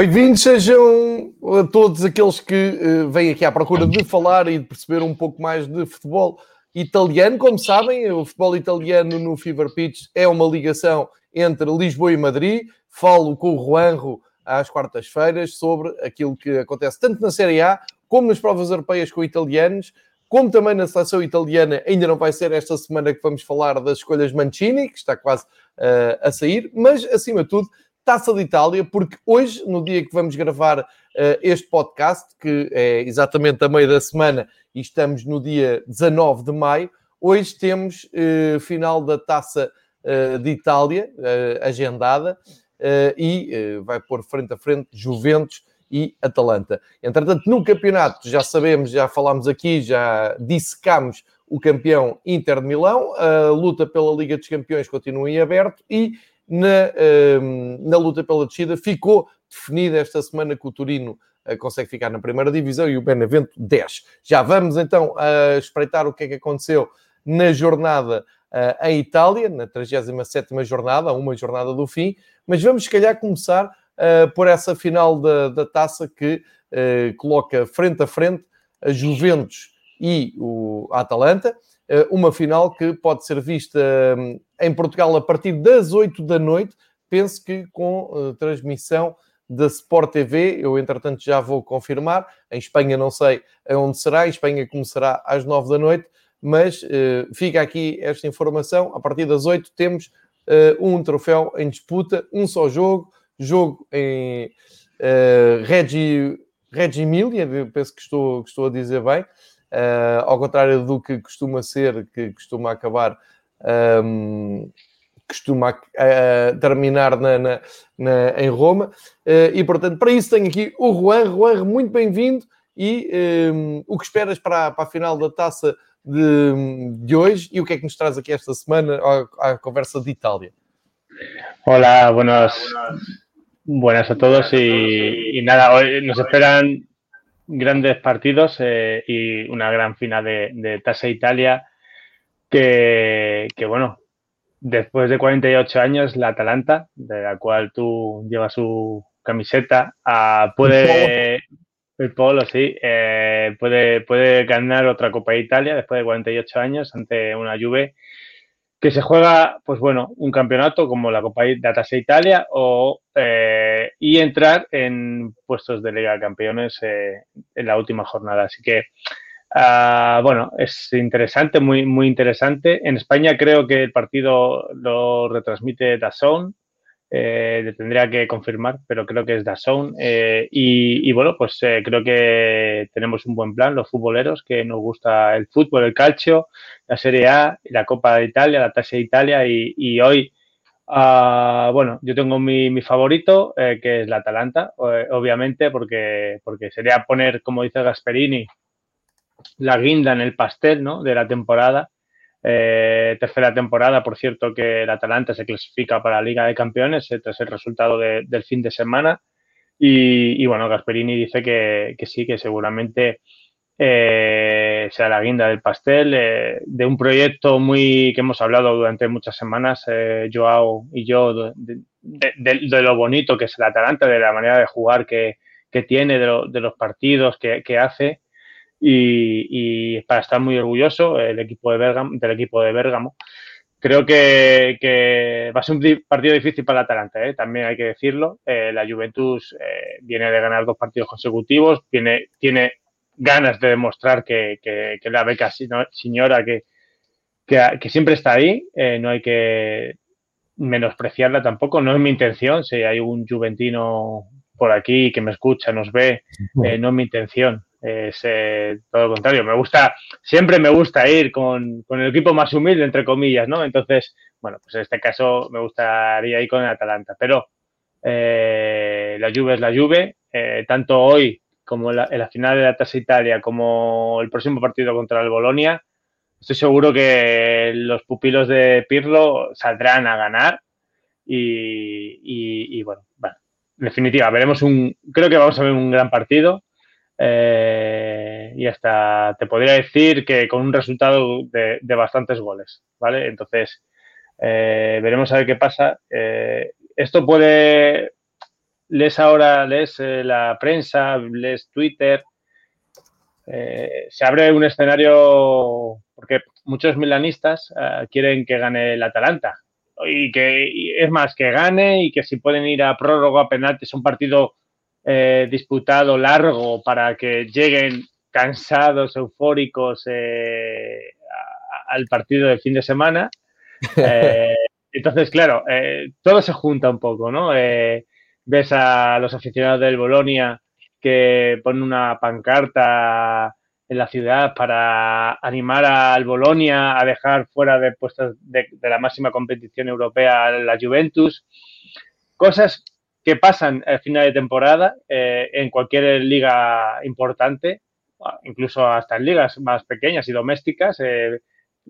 Bem-vindos sejam a todos aqueles que eh, vêm aqui à procura de falar e de perceber um pouco mais de futebol italiano. Como sabem, o futebol italiano no Fever Pitch é uma ligação entre Lisboa e Madrid. Falo com o Juanro às quartas-feiras sobre aquilo que acontece tanto na Série A como nas provas europeias com italianos, como também na seleção italiana. Ainda não vai ser esta semana que vamos falar das escolhas Mancini, que está quase eh, a sair, mas acima de tudo Taça de Itália, porque hoje, no dia que vamos gravar uh, este podcast, que é exatamente a meio da semana, e estamos no dia 19 de maio, hoje temos uh, final da Taça uh, de Itália, agendada, e vai pôr frente a frente Juventus e Atalanta. Entretanto, no campeonato, já sabemos, já falámos aqui, já dissecámos o campeão Inter de Milão, a luta pela Liga dos Campeões continua em aberto e na, ehm, na luta pela descida. Ficou definida esta semana que o Turino eh, consegue ficar na primeira divisão e o Benevento 10. Já vamos então a espreitar o que é que aconteceu na jornada uh, em Itália, na 37ª jornada, uma jornada do fim, mas vamos se calhar começar uh, por essa final da, da taça que coloca frente a frente a Juventus e o Atalanta. Eh, uma final que pode ser vista hum, em Portugal a partir das 8 da noite, penso que com eh, transmissão da Sport TV, eu entretanto já vou confirmar, em Espanha não sei onde será, em Espanha começará às 9 da noite, mas uh, fica aqui esta informação, a partir das 8 temos um troféu em disputa, um só jogo, jogo em uh, Regi Emilia, penso que estou, que estou a dizer bem, uh, ao contrário do que costuma ser, que costuma acabar. Um, costuma uh, terminar na, na, na, em Roma. Uh, e, portanto, para isso tenho aqui o Juan. Juan, muito bem-vindo. E um, o que esperas para, para, a final da taça de, de, hoje e o que é que nos traz aqui esta semana à, à conversa de Itália? Olá, buenas, buenas a todos y nada, nos esperan grandes partidos eh, y una gran final de, de Tasa Italia que, que, bueno, después de 48 años, la Atalanta, de la cual tú llevas su camiseta, ah, puede... El polo, sí. Eh, puede, puede ganar otra Copa de Italia después de 48 años ante una Juve que se juega, pues bueno, un campeonato como la Copa de Tasa Italia o, eh, y entrar en puestos de Liga de Campeones eh, en la última jornada. Así que, uh, bueno, es interesante, muy, muy interesante. En España creo que el partido lo retransmite DAZN, eh, tendría que confirmar, pero creo que es DAZN. Eh, y, y, bueno, pues eh, creo que tenemos un buen plan, los futboleros, que nos gusta el fútbol, el calcio, la Serie A, la Copa de Italia, la Tasa de Italia. Y, hoy, uh, bueno, yo tengo mi, mi favorito, eh, que es la Atalanta, obviamente, porque, porque sería poner, como dice Gasperini, la guinda en el pastel ¿no? de la temporada. Eh, tercera temporada, por cierto, que el Atalanta se clasifica para la Liga de Campeones eh, tras el resultado de, del fin de semana. Y, y bueno, Gasperini dice que, que, sí, que seguramente eh, sea la guinda del pastel eh, de un proyecto muy que hemos hablado durante muchas semanas, eh, Joao y yo, de, de, de, lo bonito que es el Atalanta, de la manera de jugar que, que tiene, de, lo, de, los partidos que, que hace y, y, para estar muy orgulloso el equipo de Bergamo, del equipo de Bérgamo. Creo que, que, va a ser un partido difícil para el Atalanta, ¿eh? también hay que decirlo. Eh, la Juventus eh, viene de ganar dos partidos consecutivos, tiene, tiene ganas de demostrar que, que, que la beca señora que, que, siempre está ahí, eh, no hay que menospreciarla tampoco, no es mi intención, si hay un juventino por aquí que me escucha, nos ve, eh, no es mi intención es eh, todo lo contrario. Me gusta, siempre me gusta ir con, con, el equipo más humilde, entre comillas, ¿no? Entonces, bueno, pues en este caso me gustaría ir con el Atalanta. Pero eh, la Juve es la Juve, eh, tanto hoy como la, en la final de la Tasa Italia, como el próximo partido contra el Bolonia, estoy seguro que los pupilos de Pirlo saldrán a ganar y, y- y, bueno, bueno, en definitiva, veremos un, creo que vamos a ver un gran partido eh, y hasta te podría decir que con un resultado de, bastantes goles, ¿vale? Entonces, eh, veremos a ver qué pasa. Eh, esto puede, lees ahora, lees la prensa, lees Twitter, se abre un escenario porque muchos milanistas quieren que gane el Atalanta y que es más que gane y que si pueden ir a prórroga a penaltis un partido eh, disputado largo para que lleguen cansados eufóricos eh, a- al partido del fin de semana Eh, entonces claro todo se junta un poco no ves a los aficionados del Bolonia que ponen una pancarta en la ciudad para animar al Bolonia a dejar fuera de puestos de, de la máxima competición europea a la Juventus. Cosas que pasan al final de temporada eh, en cualquier liga importante, incluso hasta en ligas más pequeñas y domésticas, eh,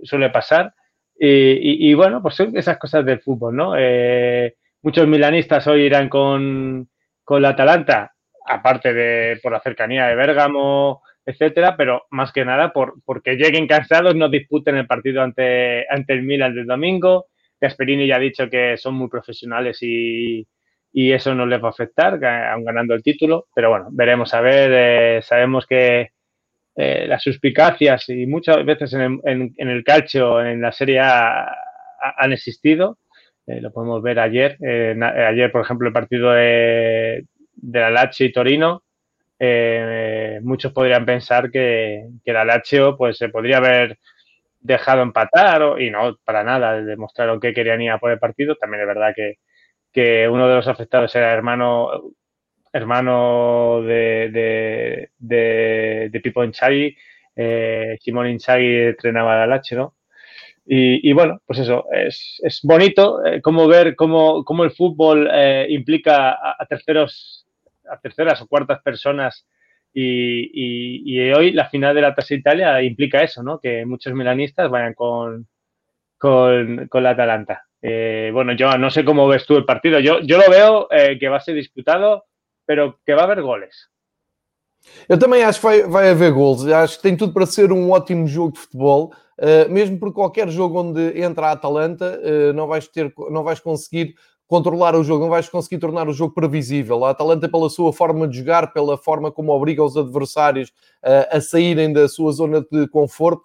suele pasar. Y, y- y, bueno, pues son esas cosas del fútbol, ¿no? Eh, muchos milanistas hoy irán con, con la Atalanta, aparte de por la cercanía de Bérgamo, etcétera, pero más que nada por, porque lleguen cansados, no disputen el partido ante, ante el Milan del domingo. Gasperini ya ha dicho que son muy profesionales y, y eso no les va a afectar, aun ganando el título, pero bueno, veremos a ver. eh, sabemos que eh, las suspicacias y muchas veces en el, en- en el calcio, en la Serie A, ha- han existido. Eh, lo podemos ver ayer. ayer, por ejemplo, el partido de, de la Lazio y Torino. muchos podrían pensar que, que la Lazio pues, se podría haber dejado empatar o- y no, para nada. Demostraron que querían ir a por el partido. También es verdad que, que uno de los afectados era hermano hermano de, de, de, de Pipo Inzaghi, eh, Simón Inzaghi entrenaba la Lazio, ¿no? Y, bueno, pues eso, es, es bonito eh, cómo ver cómo, cómo el fútbol eh, implica a, a terceros, a terceras o cuartas personas y, y- y hoy la final de la Tasa Italia implica eso, ¿no? Que muchos milanistas vayan con, con, con la Atalanta. Eh, bueno, yo no sé cómo ves tú el partido. Yo, yo lo veo eh, que va a ser disputado, pero que va a haver goles. Eu também acho que vai, vai haver gols. Acho que tem tudo para ser um ótimo jogo de futebol, uh, mesmo porque qualquer jogo onde entra a Atalanta, uh, não, vais ter, não vais conseguir controlar o jogo, não vais conseguir tornar o jogo previsível. A Atalanta, pela sua forma de jogar, pela forma como obriga os adversários uh, a saírem da sua zona de conforto,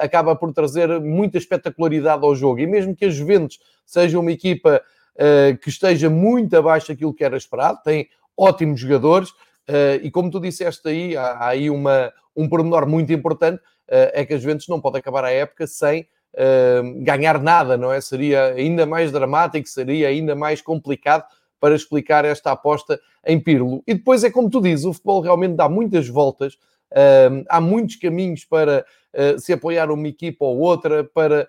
acaba por trazer muita espetacularidade ao jogo. E mesmo que a Juventus seja uma equipa uh, que esteja muito abaixo daquilo que era esperado, tem ótimos jogadores, Uh, e como tu disseste aí, há, há aí uma, um pormenor muito importante, é que a Juventus não pode acabar a época sem ganhar nada, não é? Seria ainda mais dramático, seria ainda mais complicado para explicar esta aposta em Pirlo. E depois é como tu dizes, o futebol realmente dá muitas voltas, há muitos caminhos para se apoiar uma equipa ou outra, para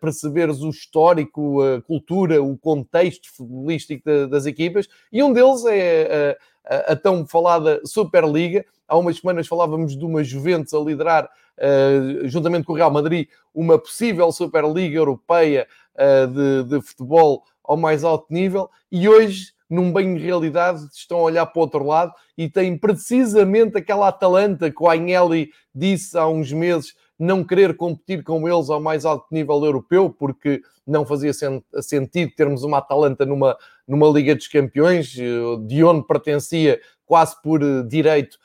perceberes o histórico, a cultura, o contexto futebolístico das equipas, e um deles é a, tão falada Superliga. Há umas semanas falávamos de uma Juventus a liderar, uh, juntamente com o Real Madrid, uma possível Superliga Europeia de, de, futebol ao mais alto nível, e hoje, num banho de realidade, estão a olhar para o outro lado e têm precisamente aquela Atalanta que o Agnelli disse há uns meses não querer competir com eles ao mais alto nível europeu, porque não fazia sentido termos uma Atalanta numa, numa Liga dos Campeões, de onde pertencia quase por direito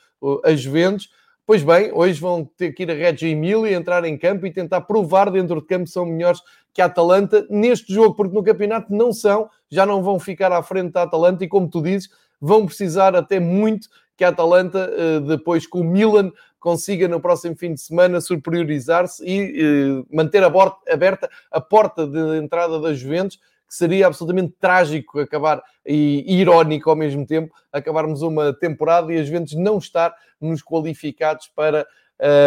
a Juventus. Pois bem, hoje vão ter que ir a Reggio Emília, entrar em campo e tentar provar dentro de campo são melhores que a Atalanta neste jogo, porque no campeonato não são, já não vão ficar à frente da Atalanta e, como tu dizes, vão precisar até muito que a Atalanta, depois com o Milan, consiga no próximo fim de semana superiorizar-se e manter aberta a porta de entrada das Juventus, que seria absolutamente trágico acabar e irónico ao mesmo tempo, acabarmos uma temporada e as Juventus não estar nos qualificados para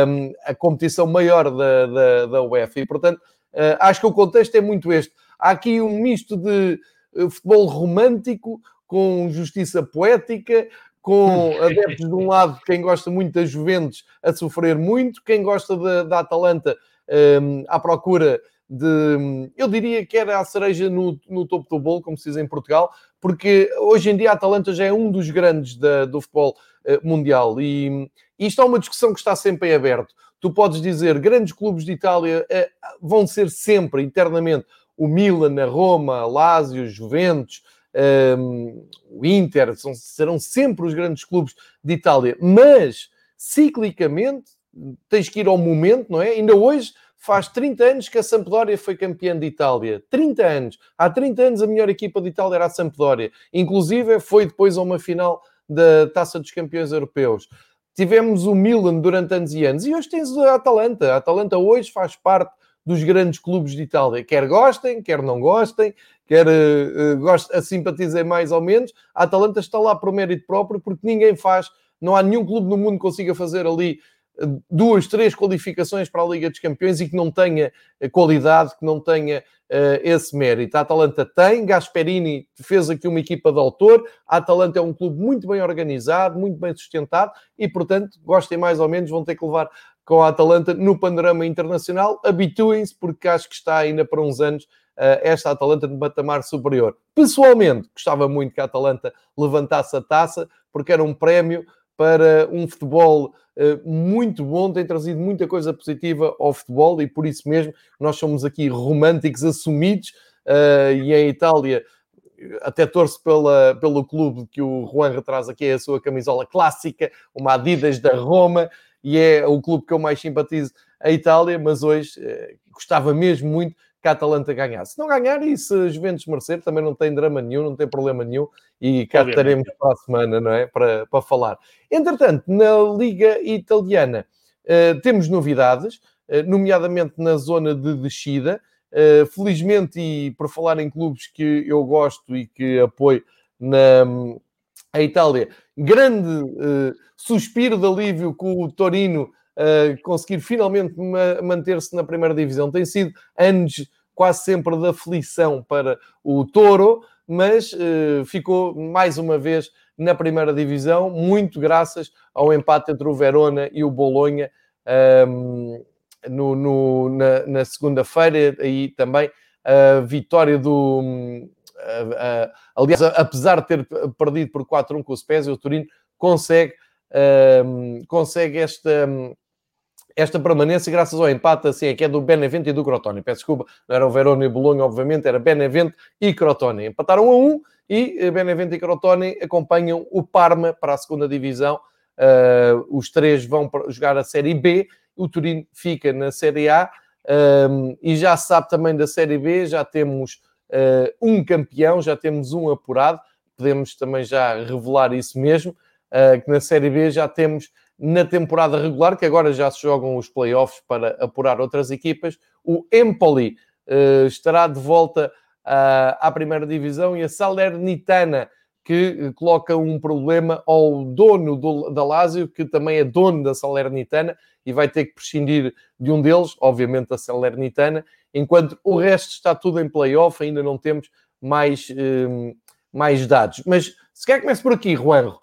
um, a competição maior da, da, da UEFA. E, portanto, uh, acho que o contexto é muito este. Há aqui um misto de uh, futebol romântico com justiça poética, com adeptos de um lado, quem gosta muito da Juventus a sofrer muito, quem gosta da, da Atalanta um, à procura de. Eu diria que era a cereja no, no topo do bolo, como se diz em Portugal, porque hoje em dia a Atalanta já é um dos grandes da, do futebol uh, mundial e, isto é uma discussão que está sempre em aberto. Tu podes dizer grandes clubes de Itália uh, vão ser sempre, internamente, o Milan, a Roma, a Lazio, Juventus, um, o Inter, são, serão sempre os grandes clubes de Itália, mas ciclicamente tens que ir ao momento, não é? Ainda hoje faz 30 anos que a Sampdoria foi campeã de Itália. 30 anos. Há 30 anos a melhor equipa de Itália era a Sampdoria. Inclusive foi depois a uma final da Taça dos Campeões Europeus. Tivemos o Milan durante anos e anos. E hoje tens a Atalanta. A Atalanta hoje faz parte dos grandes clubes de Itália. Quer gostem, quer não gostem, quer uh, uh, simpatizem mais ou menos. A Atalanta está lá por mérito próprio, porque ninguém faz, não há nenhum clube no mundo que consiga fazer ali duas, três qualificações para a Liga dos Campeões e que não tenha qualidade, que não tenha uh, esse mérito. A Atalanta tem, Gasperini fez aqui uma equipa de autor, a Atalanta é um clube muito bem organizado, muito bem sustentado e, portanto, gostem mais ou menos, vão ter que levar com a Atalanta no panorama internacional. Habituem-se, porque acho que está ainda para uns anos uh, esta Atalanta de patamar superior. Pessoalmente, gostava muito que a Atalanta levantasse a taça, porque era um prémio para um futebol uh, muito bom, tem trazido muita coisa positiva ao futebol e por isso mesmo nós somos aqui românticos assumidos uh, e em Itália até torço pela, pelo clube que o Juan traz aqui, é a sua camisola clássica, uma Adidas da Roma, e é o clube que eu mais simpatizo a Itália, mas hoje eh, gostava mesmo muito que a Atalanta ganhasse. Se não ganhar e se a Juventus merecer, também não tem drama nenhum, não tem problema nenhum e cá estaremos para a semana, não é? Para, para falar. Entretanto, na Liga Italiana uh, temos novidades, uh, nomeadamente na zona de descida. Uh, felizmente, e por falar em clubes que eu gosto e que apoio na a Itália, grande suspiro de alívio com o Torino uh, conseguir finalmente ma manter-se na primeira divisão. Tem sido anos quase sempre de aflição para o Toro, mas uh, ficou mais uma vez na primeira divisão, muito graças ao empate entre o Verona e o Bolonha um, no, no, na, na segunda-feira, e também a vitória do. Uh, uh, aliás, apesar de ter perdido por 4-1 com o Spezia, o Turino consegue, consegue esta, esta permanência graças ao empate, assim, é que é do Benevento e do Crotone. Peço desculpa, não era o Verona e Bolonha, obviamente, era Benevento e Crotone. Empataram a um e eh, Benevento e Crotone acompanham o Parma para a segunda divisão. Uh, os três vão jogar a Série B, o Turino fica na Série A. Um, e já se sabe também da Série B, já temos uh, um campeão, já temos um apurado, podemos também já revelar isso mesmo, uh, que na Série B já temos na temporada regular, que agora já se jogam os playoffs para apurar outras equipas. O Empoli uh, estará de volta uh, à primeira divisão e a Salernitana, que coloca um problema ao dono do, da Lazio, que também é dono da Salernitana, e vai ter que prescindir de um deles, obviamente da Salernitana, enquanto o resto está tudo em playoff, ainda não temos mais, mais dados. Mas se quer começar por aqui, Juanjo,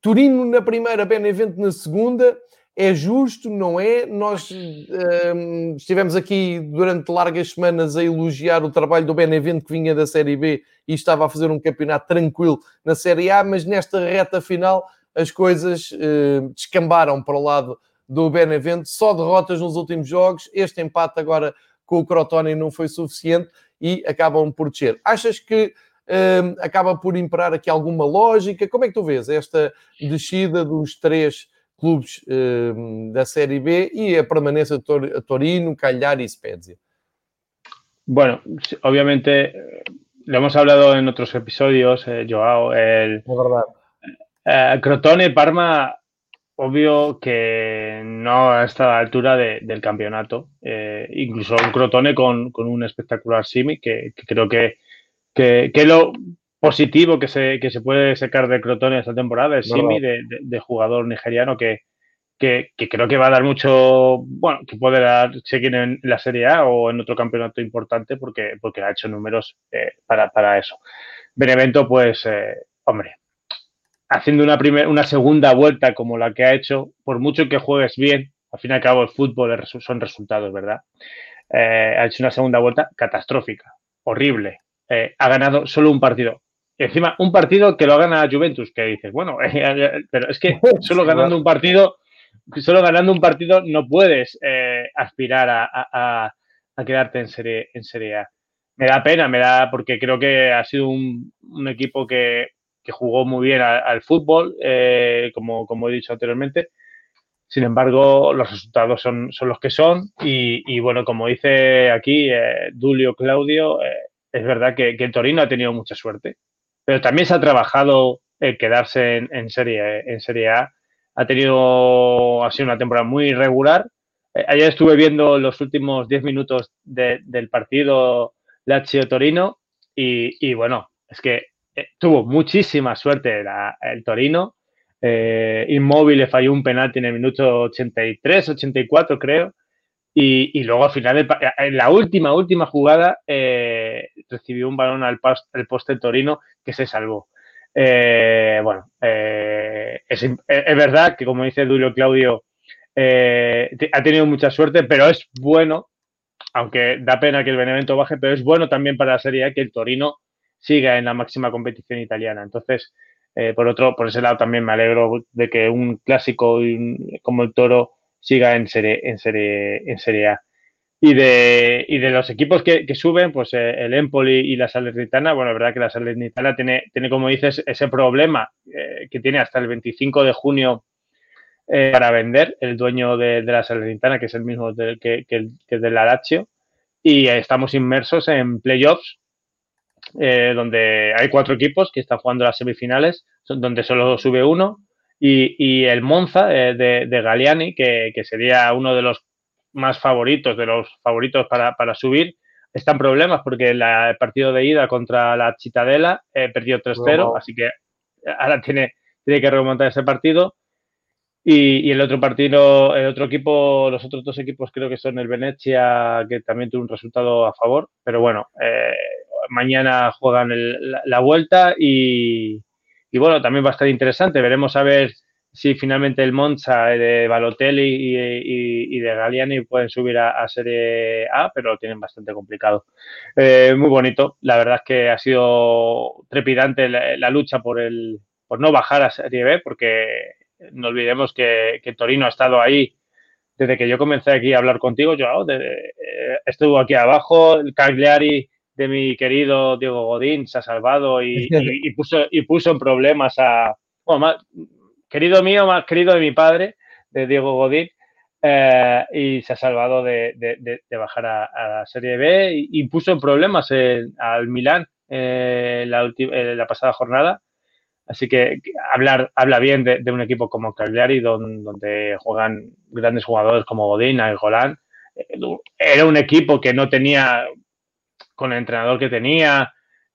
Turino na primeira, Benevento na segunda. É justo, não é? Nós um, estivemos aqui durante largas semanas a elogiar o trabalho do Benevento que vinha da Série B e estava a fazer um campeonato tranquilo na Série A, mas nesta reta final as coisas uh, descambaram para o lado do Benevento. Só derrotas nos últimos jogos. Este empate agora com o Crotone não foi suficiente e acabam por descer. Achas que acaba por imperar aqui alguma lógica. Como é que tu vês esta descida dos três clubes da Série B e a permanência de Tor Torino, Cagliari y Spezia? Bueno, obviamente lo hemos hablado en otros episodios, eh, Joao, el, eh, Crotone, Parma, obvio que no está a la altura de, del campeonato. Eh, incluso un Crotone con, con, un espectacular Simi, que, que creo que que, que lo positivo que se, que se puede sacar de Crotone esta temporada es Simi, de, de, de, jugador nigeriano que, que, que, creo que va a dar mucho, bueno, que puede dar, seguir en la Serie A o en otro campeonato importante porque, porque ha hecho números eh, para, para eso. Benevento, pues, eh, hombre, haciendo una, primer, una segunda vuelta como la que ha hecho, por mucho que juegues bien, al fin y al cabo el fútbol son resultados, ¿verdad? Eh, ha hecho una segunda vuelta catastrófica, horrible. Eh, ha ganado solo un partido. Y encima, un partido que lo gana Juventus, que dices, bueno, pero es que solo ganando un partido, solo ganando un partido no puedes eh, aspirar a, quedarte en serie, en serie A. Me da pena, me da, porque creo que ha sido un, equipo que, jugó muy bien al, fútbol, como, como he dicho anteriormente, sin embargo, los resultados son, son los que son y, bueno, como dice aquí eh, Dulio Claudio, eh, es verdad que, que, Torino ha tenido mucha suerte, pero también se ha trabajado el quedarse en, serie, en serie A. Ha tenido, ha sido una temporada muy irregular. Eh, ayer estuve viendo los últimos 10 minutos del partido Lazio-Torino y, y, bueno, es que tuvo muchísima suerte el Torino eh, Inmóvil le falló un penalti en el minuto 83, 84 creo. Y, luego al final, en la última, última jugada, eh, recibió un balón al, poste Torino que se salvó. Eh, bueno, es, verdad que como dice Julio Claudio, ha tenido mucha suerte, pero es bueno, aunque da pena que el Benevento baje, pero es bueno también para la Serie que el Torino siga en la máxima competición italiana. Entonces, eh, por otro, por ese lado también me alegro de que un clásico como el Toro siga en serie, en serie, en serie A. Y de, y de los equipos que, suben, pues eh, el Empoli y la Salernitana, bueno, la verdad que la Salernitana tiene, tiene como dices, ese problema eh, que tiene hasta el 25 de junio para vender, el dueño de, la Salernitana, que es el mismo del, que, que, que del Lazio, y estamos inmersos en playoffs eh, donde hay cuatro equipos que están jugando las semifinales, donde solo sube uno, y, el Monza eh, de, de, Galiani, que, sería uno de los más favoritos, de los favoritos para, subir, está en problemas porque el partido de ida contra la Chitadela eh, perdió 3-0, así que ahora tiene, tiene que remontar ese partido. Y, el otro partido, el otro equipo, los otros dos equipos creo que son el Venecia, que también tuvo un resultado a favor, pero bueno, eh, mañana juegan la, vuelta y, bueno, también va a estar interesante. Veremos a ver si finalmente el Monza de Balotelli y, de Galiani pueden subir a, Serie A, pero lo tienen bastante complicado. Eh, muy bonito. La verdad es que ha sido trepidante la, lucha por, el, por no bajar a Serie B, porque no olvidemos que, Torino ha estado ahí desde que yo comencé aquí a hablar contigo. Eh, estuvo aquí abajo, el Cagliari de mi querido Diego Godín se ha salvado y, puso, y puso en problemas a, bueno, más, querido mío, más querido de mi padre, de Diego Godín, eh, y se ha salvado de, bajar a, la Serie B y, puso en problemas al Milán eh, la, la pasada jornada. Así que hablar, habla bien de, un equipo como Cagliari, donde, donde, juegan grandes jugadores como Godín, Golán. Eh, era un equipo que no tenía con el entrenador que tenía,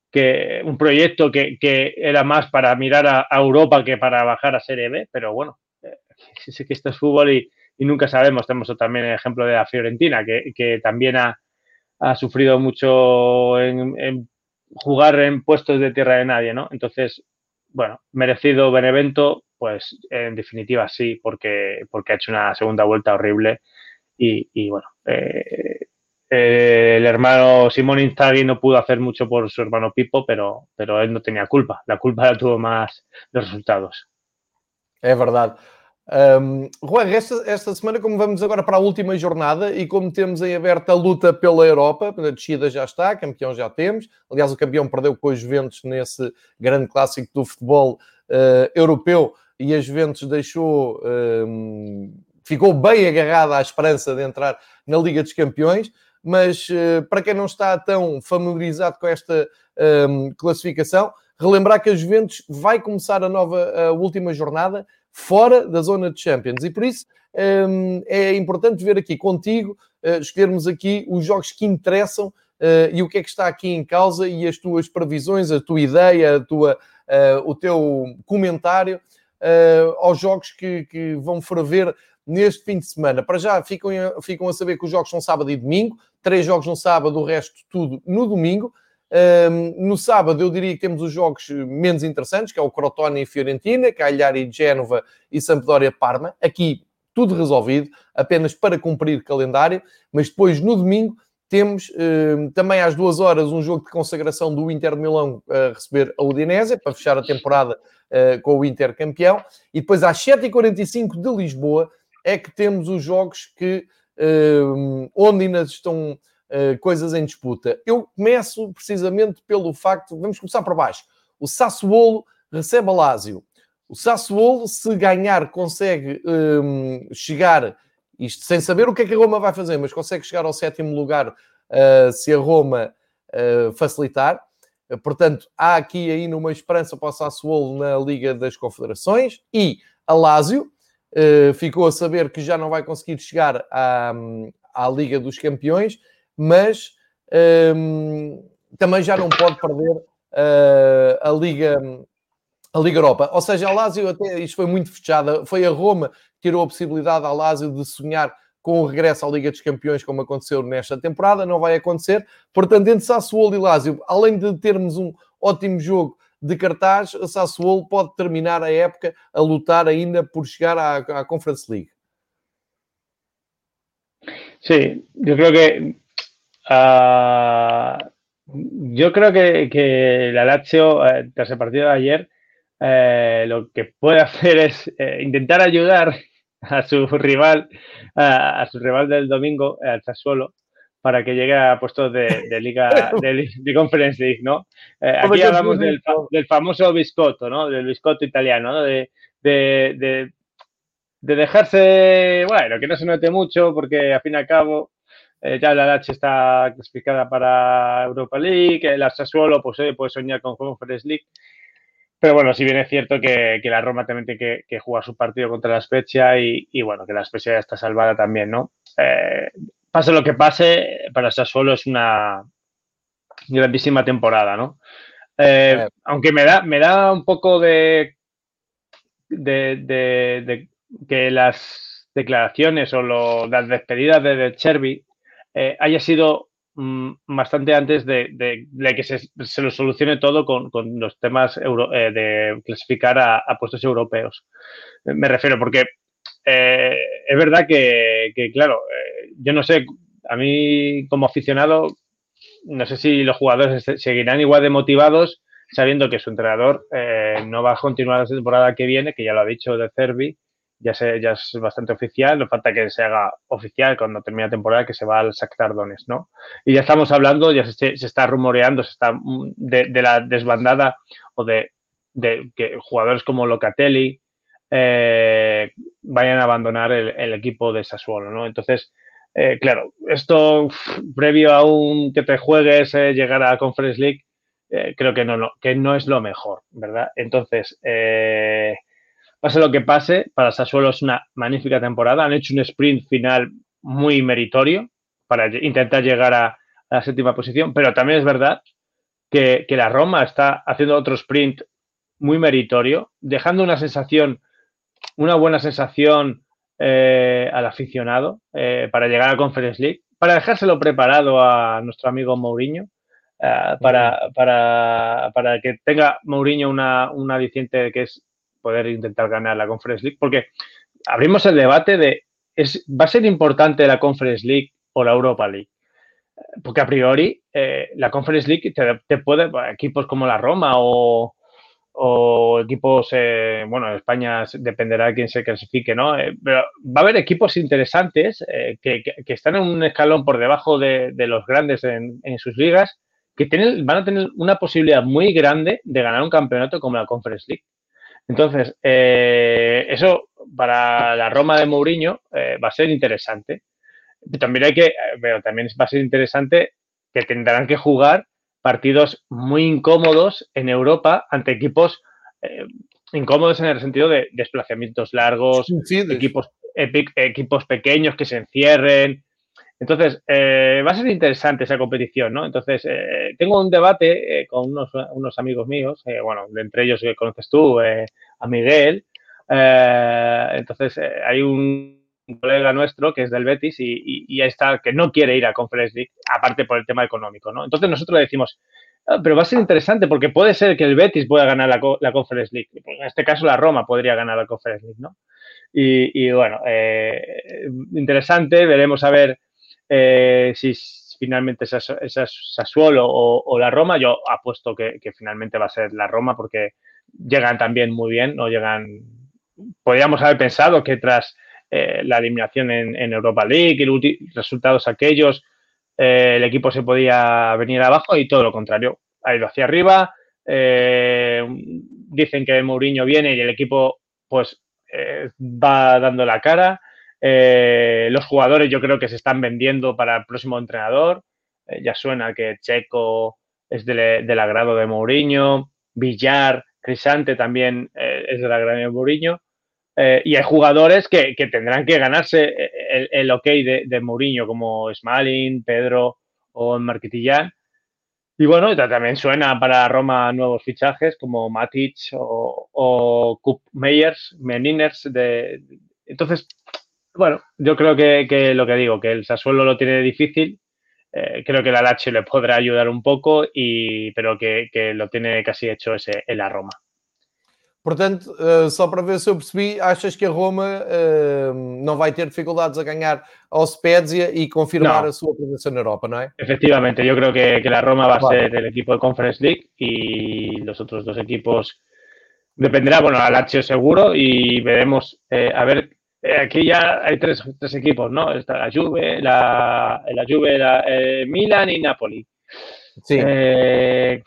que un proyecto que, era más para mirar a, Europa que para bajar a Serie B, pero bueno, eh, que esto es fútbol y, nunca sabemos. Tenemos también el ejemplo de la Fiorentina, que, también ha, sufrido mucho en, jugar en puestos de tierra de nadie, ¿no? Entonces, bueno, merecido Benevento, pues en definitiva sí, porque, porque ha hecho una segunda vuelta horrible y, bueno, eh, eh, el hermano Simón Inzaghi no pudo hacer mucho por su hermano Pipo, pero, pero él no tenía culpa. La culpa la tuvo más los resultados. É verdade. Um, Juan, esta, esta, semana, como vamos agora para a última jornada e como temos em aberto a luta pela Europa, a descida já está, campeão já temos. Aliás, o campeão perdeu com os Juventus nesse grande clássico do futebol uh, europeu e a Juventus deixou, um, ficou bem agarrada à esperança de entrar na Liga dos Campeões mas uh, para quem não está tão familiarizado com esta um, ehm, classificação, relembrar que a Juventus vai começar a nova, a última jornada fora da zona de Champions e por isso um, ehm, é importante ver aqui contigo, uh, escolhermos aqui os jogos que interessam uh, e o que é que está aqui em causa e as tuas previsões, a tua ideia, a tua, o teu comentário aos jogos que, que vão ferver neste fim de semana. Para já ficam, ficam a saber que os jogos são sábado e domingo, três jogos no sábado, o resto tudo no domingo. Um, no sábado, eu diria que temos os jogos menos interessantes, que é o Crotone e Fiorentina, Cagliari, Génova e Sampdoria Parma. Aqui tudo resolvido, apenas para cumprir calendário, mas depois no domingo temos uh, também às duas horas um jogo de consagração do Inter de Milão a receber a Udinese para fechar a temporada uh, com o Inter campeão. E depois às 7h45 de Lisboa é que temos os jogos que, onde ainda estão coisas em disputa. Eu começo precisamente pelo facto, vamos começar por baixo. O Sassuolo recebe a Lazio. O Sassuolo, se ganhar, consegue chegar, isto sem saber o que é que a Roma vai fazer, mas consegue chegar ao sétimo lugar uh, se a Roma uh, facilitar. Portanto, há aqui ainda uma esperança para o Sassuolo na Liga das Confederações. E a Lazio ficou a saber que já não vai conseguir chegar à, à Liga dos Campeões, mas um, também já não pode perder a Liga a Liga Europa. Ou seja, a Lazio, até isto foi muito fechada, foi a Roma que tirou a possibilidade à Lazio de sonhar com o regresso à Liga dos Campeões, como aconteceu nesta temporada, não vai acontecer. Portanto, entre Sassuolo e Lazio, além de termos um ótimo jogo de cartaz, a Sassuolo pode terminar a época a lutar ainda por chegar à, à Conference League. Sí, yo creo que uh, yo creo que, que la Lazio, eh, tras el partido de ayer, Eh, lo que puede hacer es eh, intentar ayudar a su rival, a, su rival del domingo, al Sassuolo, para que llegue a puestos de, liga de, Conference League, ¿no? Eh, aquí hablamos del, famoso biscotto, ¿no? Del biscotto italiano, ¿no? De, de, dejarse, bueno, que no se note mucho, porque al fin y al cabo ya la H está clasificada para Europa League, el Sassuolo pues, puede soñar con Conference League. Pero bueno, si bien es cierto que, la Roma también tiene que, jugar su partido contra la Spezia y, bueno, que la Spezia ya está salvada también, ¿no? Eh, pase lo que pase, para Sassuolo es una grandísima temporada, ¿no? Eh, aunque me da, me da un poco de, de, que las declaraciones o las despedidas de, de Cherby eh, haya sido Mm, bastante antes de, que se, lo solucione todo con, los temas eh, de clasificar a, puestos europeos. Me refiero porque eh, es verdad que, claro, eh, yo no sé, a mí como aficionado, no sé si los jugadores seguirán igual de motivados sabiendo que su entrenador no va a continuar la temporada que viene, que ya lo ha dicho de Cervi, ya, se, ya es bastante oficial, no falta que se haga oficial cuando termine la temporada que se va al Shakhtar Donetsk, ¿no? Y ya estamos hablando, ya se, está rumoreando, se está mm, de, la desbandada o de, que jugadores como Locatelli eh, vayan a abandonar el, equipo de Sassuolo, ¿no? Entonces, eh, claro, esto previo a un que te juegues eh, llegar a Conference League, creo que no, que no es lo mejor, ¿verdad? Entonces, Pase lo que pase, para Sassuolo es una magnífica temporada. Han hecho un sprint final muy meritorio para intentar llegar a, la séptima posición, pero también es verdad que, la Roma está haciendo otro sprint muy meritorio, dejando una sensación, una buena sensación eh, al aficionado eh, para llegar a Conference League, para dejárselo preparado a nuestro amigo Mourinho, eh, para, para, que tenga Mourinho una, una aliciente que es poder intentar ganar la Conference League, porque abrimos el debate de, es, ¿va a ser importante la Conference League o la Europa League? Porque a priori la Conference League te, puede, equipos como la Roma o, equipos, eh, bueno, España dependerá de quién se clasifique, ¿no? Eh, pero va a haber equipos interesantes que, están en un escalón por debajo de, los grandes en, sus ligas, que tienen, van a tener una posibilidad muy grande de ganar un campeonato como la Conference League. Entonces, eh, eso para la Roma de Mourinho eh, va a ser interesante. También hay que, pero también va a ser interesante que tendrán que jugar partidos muy incómodos en Europa ante equipos eh, incómodos en el sentido de desplazamientos largos, equipos, equipos pequeños que se encierren, entonces, eh, va a ser interesante esa competición, ¿no? Entonces, eh, tengo un debate eh, con unos, amigos míos, bueno, entre ellos que conoces tú, a Miguel. entonces, hay un colega nuestro que es del Betis y, y, ahí está, que no quiere ir a Conference League, aparte por el tema económico, ¿no? Entonces, nosotros le decimos, Ah, pero va a ser interesante porque puede ser que el Betis pueda ganar la, la Conference League. En este caso, la Roma podría ganar la Conference League, ¿no? Y, bueno, eh, interesante. Veremos a ver eh, si finalmente es, Sassuolo o, la Roma. Yo apuesto que, finalmente va a ser la Roma porque llegan también muy bien. No llegan. Podríamos haber pensado que tras eh, la eliminación en, Europa League y resultados aquellos eh, el equipo se podía venir abajo y todo lo contrario, ha ido hacia arriba. Eh, dicen que Mourinho viene y el equipo pues va dando la cara. los jugadores yo creo que se están vendiendo para el próximo entrenador. ya suena que Checo es del, agrado de Mourinho, Villar, Crisante también es del agrado de Mourinho. Y hay jugadores que, tendrán que ganarse el, ok de, de, Mourinho, como Smalling, Pedro o Marquitillán. Y bueno, también suena para Roma nuevos fichajes como Matic o, o Kup Meyers, Meniners. De, entonces, bueno, yo creo que, lo que digo, que el Sassuolo lo tiene difícil. Eh, creo que el Alache le podrá ayudar un poco, y, pero que, que lo tiene casi hecho ese en la Roma. Portanto, uh, só para ver se eu percebi, achas que a Roma uh, não vai ter dificuldades a ganhar ao Spezia e confirmar no. a sua presença na Europa, não é? Efectivamente, eu creo que, que a Roma vai claro. ser o equipo de Conference League e os outros dois equipos dependerá, bueno, a Lazio seguro y veremos, eh, a ver, eh, aquí ya hay tres, tres equipos, ¿no? Está la Juve, la, la Juve, la, eh, Milan y Napoli. Sim. É...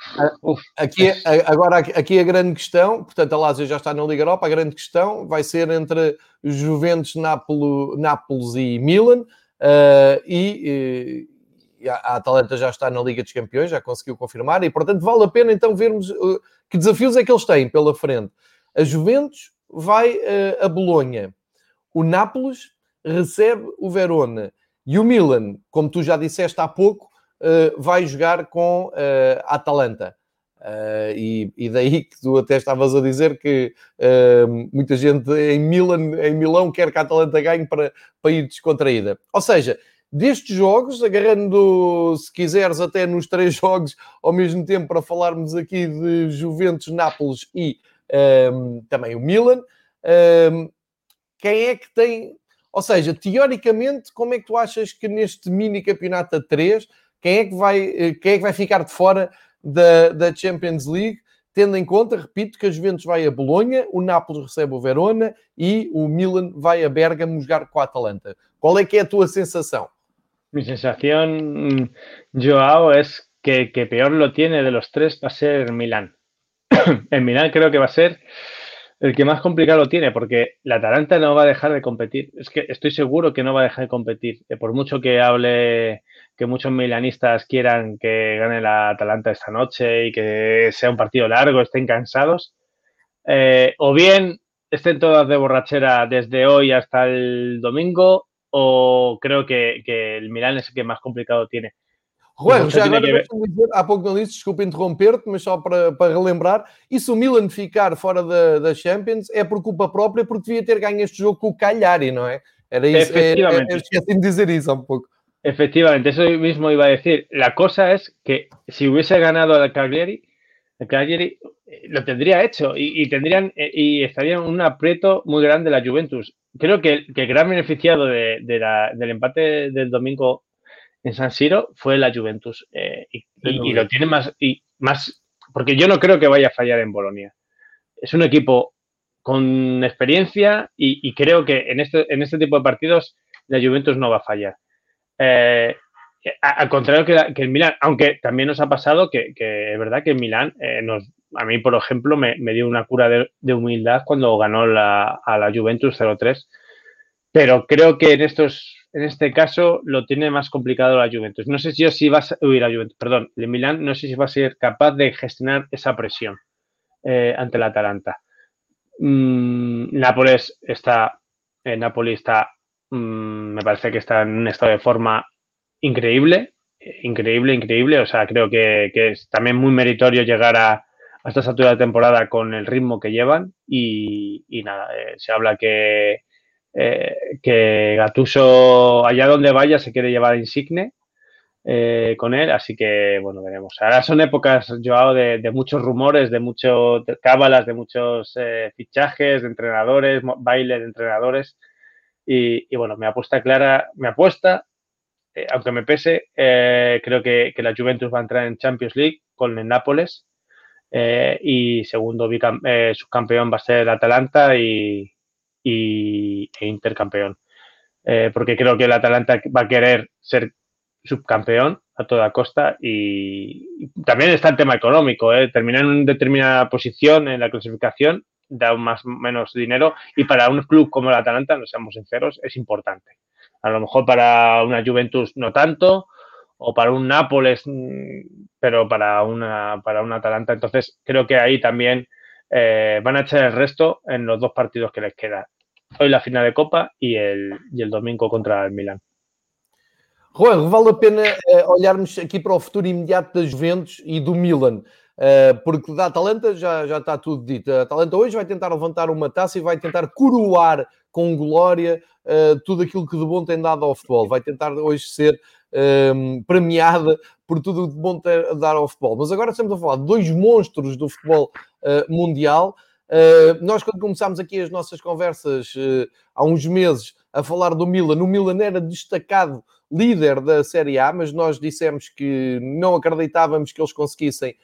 Aqui, agora, aqui a grande questão, portanto, a Lazio já está na Liga Europa, a grande questão vai ser entre Juventus, Nápoles, Nápoles e Milan, uh, e, e, a Atalanta já está na Liga dos Campeões, já conseguiu confirmar, e portanto vale a pena então vermos uh, que desafios é que eles têm pela frente. A Juventus vai uh, a Bolonha, o Nápoles recebe o Verona, e o Milan, como tu já disseste há pouco, uh, vai jogar com uh, Atalanta. Uh, e, e, daí que tu até estavas a dizer que uh, muita gente em, Milan, em Milão quer que a Atalanta ganhe para, para ir descontraída. Ou seja, destes jogos, agarrando, se quiseres, até nos três jogos ao mesmo tempo para falarmos aqui de Juventus, Nápoles e também o Milan, quem é que tem... Ou seja, teoricamente, como é que tu achas que neste mini campeonato a 3 quem é que vai, eh, quem é que vai ficar de fora da, da Champions League, tendo em conta, repito, que a Juventus vai a Bolonha, o Nápoles recebe o Verona e o Milan vai a Bergamo jogar com a Atalanta. Qual é que é a tua sensação? Mi sensación, Joao, es que, que peor lo tiene de los tres va a ser Milán. en Milán creo que va a ser el que más complicado tiene, porque la Atalanta no va a dejar de competir. Es que estoy seguro que no va a dejar de competir. Por mucho que hable, que muchos milanistas quieran que gane la Atalanta esta noche y que sea un partido largo, estén cansados, eh, o bien estén todas de borrachera desde hoy hasta el domingo, o creo que, que el Milán es el que más complicado tiene. Juan, já agora ver... dizer, há pouco não disse, desculpa interromper-te, mas só para, para relembrar, e se o Milan ficar fora da, da Champions é por culpa própria, porque devia ter ganho este jogo com o Cagliari, não é? Era isso, Efectivamente. É, é, esqueci de dizer isso há pouco. Efectivamente, eso mismo iba a decir. La cosa es que si hubiese ganado al Cagliari, el Cagliari eh, lo tendría hecho y, y tendrían eh, y estarían en un aprieto muy grande la Juventus. Creo que, que el gran beneficiado de, de la, del empate del domingo en San Siro fue la Juventus. Eh, y, y, y, lo tiene más, y más, porque yo no creo que vaya a fallar en Bolonia. Es un equipo con experiencia y, y creo que en este, en este tipo de partidos la Juventus no va a fallar. Eh, al contrario que, que, el Milan, aunque también nos ha pasado que, es verdad que el Milan, eh, a mí, por ejemplo, me, dio una cura de, humildad cuando ganó a la Juventus 0-3. Pero creo que en estos en este caso lo tiene más complicado la Juventus. No sé si, si va a uy, la Juventus, perdón, el Milán no sé si va a ser capaz de gestionar esa presión eh, ante la Atalanta. Mm, Nápoles está, eh, Napoli está, mm, me parece que está en un estado de forma increíble, increíble, increíble. O sea, creo que, que es también muy meritorio llegar a, esta altura de temporada con el ritmo que llevan y, nada, eh, se habla que eh, que Gatuso, allá donde vaya, se quiere llevar Insigne. eh, con él, así que bueno, veremos. Ahora son épocas, Joao, de, de muchos rumores, de muchos cábalas, de muchos fichajes de entrenadores, bailes de entrenadores. Y, bueno, me apuesta clara, me apuesta, eh, aunque me pese, eh, creo que, que, la Juventus va a entrar en Champions League con el Nápoles. Eh, y segundo subcampeón va a ser el Atalanta y, y e intercampeón. porque creo que el Atalanta va a querer ser subcampeón a toda costa y, también está el tema económico, ¿eh? terminar en una determinada posición en la clasificación da más menos dinero y para un club como el Atalanta, no seamos sinceros, es importante. A lo mejor para una Juventus no tanto o para un Nápoles, mm, pero para una para un Atalanta, entonces creo que ahí también eh, van a echar el resto en los dos partidos que les queda. Hoy la final de Copa y el, y el domingo contra el Milan. Juan, vale a pena uh, olharmos aqui para o futuro imediato das Juventus e do Milan, porque da Atalanta já, já está tudo dito. A Atalanta hoje vai tentar levantar uma taça e vai tentar coroar com glória uh, tudo aquilo que de bom tem dado ao futebol. Vai tentar hoje ser ehm, premiada por tudo o de bom ter dar ao futebol. Mas agora estamos a falar de dois monstros do futebol mundial. nós, quando começámos aqui as nossas conversas há uns meses a falar do Milan, o Milan era destacado líder da Série A, mas nós dissemos que não acreditávamos que eles conseguissem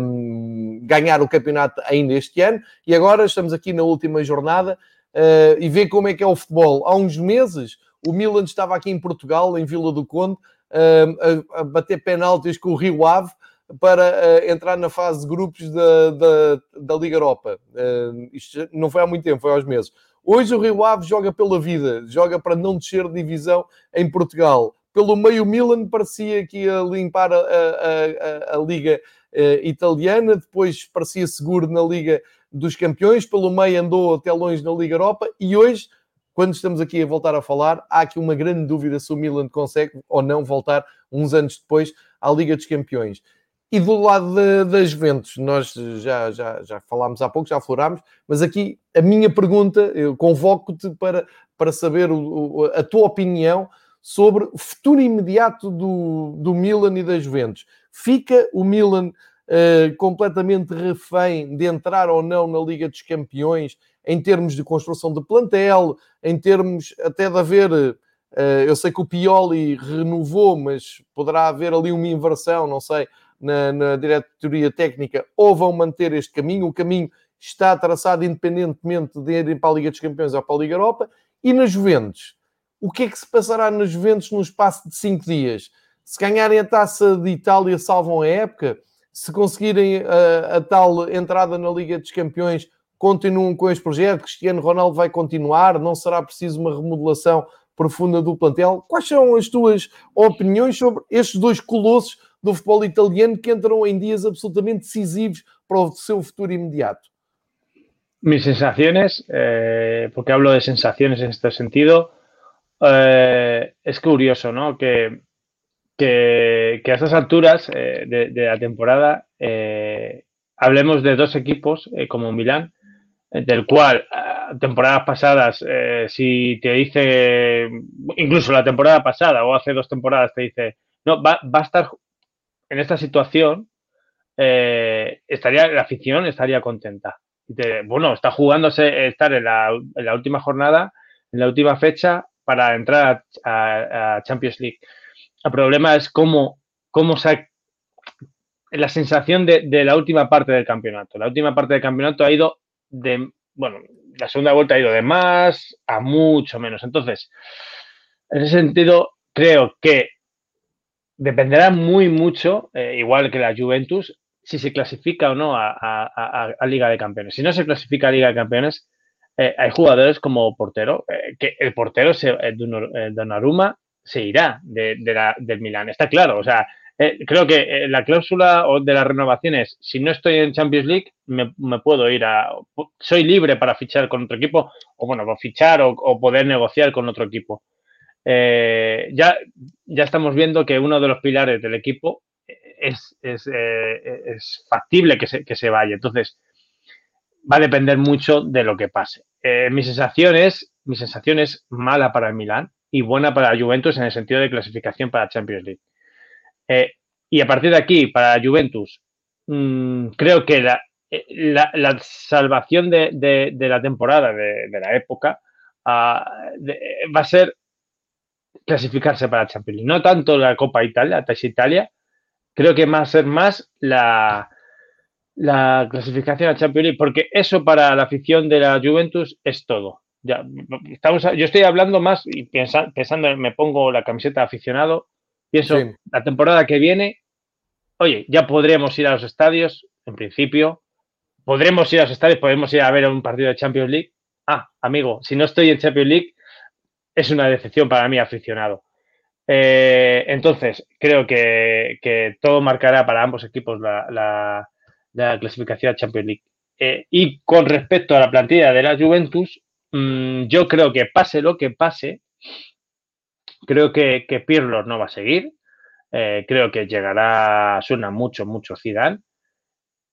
um, ganhar o campeonato ainda este ano, e agora estamos aqui na última jornada uh, e vê como é que é o futebol. Há uns meses o Milan estava aqui em Portugal, em Vila do Conde, uh, a, a, bater penaltis com o Rio Ave para uh, entrar na fase de grupos da, da, da Liga Europa. isto não foi há muito tempo, foi há uns meses. Hoje o Rio Ave joga pela vida, joga para não descer de divisão em Portugal. Pelo meio, o Milan parecia que ia limpar a, a, a, a Liga Italiana, depois parecia seguro na Liga dos Campeões, pelo meio andou até longe na Liga Europa e hoje, quando estamos aqui a voltar a falar, há aqui uma grande dúvida se o Milan consegue ou não voltar uns anos depois à Liga dos Campeões. E do lado das Juventus, nós já, já, já falámos há pouco, já aflorámos, mas aqui a minha pergunta, eu convoco-te para, para saber o, a tua opinião sobre o futuro imediato do, do Milan e das Juventus. Fica o Milan uh, completamente refém de entrar ou não na Liga dos Campeões em termos de construção de plantel, em termos até de haver. Uh, eu sei que o Pioli renovou, mas poderá haver ali uma inversão, não sei na, na diretoria técnica ou vão manter este caminho. O caminho está traçado independentemente de irem para a Liga dos Campeões ou para a Liga Europa. E nas Juventus? O que é que se passará nas Juventus num espaço de cinco dias? Se ganharem a taça de Itália, salvam a época? Se conseguirem a, a tal entrada na Liga dos Campeões, continuam com este projeto? Cristiano Ronaldo vai continuar? Não será preciso uma remodelação profunda do plantel? Quais são as tuas opiniões sobre estes dois colossos do futebol italiano que entram em dias absolutamente decisivos para o seu futuro inmediato? Mis sensaciones, eh, porque hablo de sensaciones en este sentido, eh, curioso, ¿no? Que, que, a estas alturas eh, de, la temporada eh, hablemos de dos equipos eh, como Milán, del cual temporadas pasadas, si te dice, incluso la temporada pasada o hace dos temporadas te dice, no, va, va a estar en esta situación, estaría, la afición estaría contenta. De, bueno, está jugándose estar en la, última jornada, en la última fecha, para entrar a Champions League. El problema es cómo, cómo se la sensación de, la última parte del campeonato. La última parte del campeonato ha ido de, bueno, la segunda vuelta ha ido de más a mucho menos. Entonces, en ese sentido, creo que dependerá muy mucho, eh, igual que la Juventus, si se clasifica o no a, Liga de Campeones. Si no se clasifica a Liga de Campeones, eh, hay jugadores como portero, eh, que el portero, se, Donnarumma, se irá de, del Milán. Está claro, o sea, creo que la cláusula de las renovaciones, si no estoy en Champions League, me, me, puedo ir a... Soy libre para fichar con otro equipo, o bueno, fichar o, poder negociar con otro equipo eh, ya, ya estamos viendo que uno de los pilares del equipo es, es, eh, es factible que se, que se, vaya. Entonces, va a depender mucho de lo que pase. Eh, mi, sensación es, mi sensación es mala para el Milán y buena para la Juventus en el sentido de clasificación para Champions League. Eh, y a partir de aquí, para Juventus, mmm, creo que la, eh, salvación de, la temporada, de, la época, uh, va a ser clasificarse para Champions League. No tanto la Copa Italia, la Italia, creo que va a ser más la clasificación a Champions League, porque eso para la afición de la Juventus es todo. Ya, estamos, yo estoy hablando más y pensa, pensando, me pongo la camiseta de aficionado, pienso, sí. la temporada que viene, oye, ya podremos ir a los estadios, en principio, podremos ir a los estadios, podemos ir a ver un partido de Champions League. Ah, amigo, si no estoy en Champions League, es una decepción para mí aficionado. Eh, entonces, creo que, que, todo marcará para ambos equipos la, la, la clasificación a Champions League. Eh, y con respecto a la plantilla de la Juventus, mmm, yo creo que pase lo que pase, creo que, que no va a seguir. Eh, creo que llegará, suena mucho, mucho Zidane.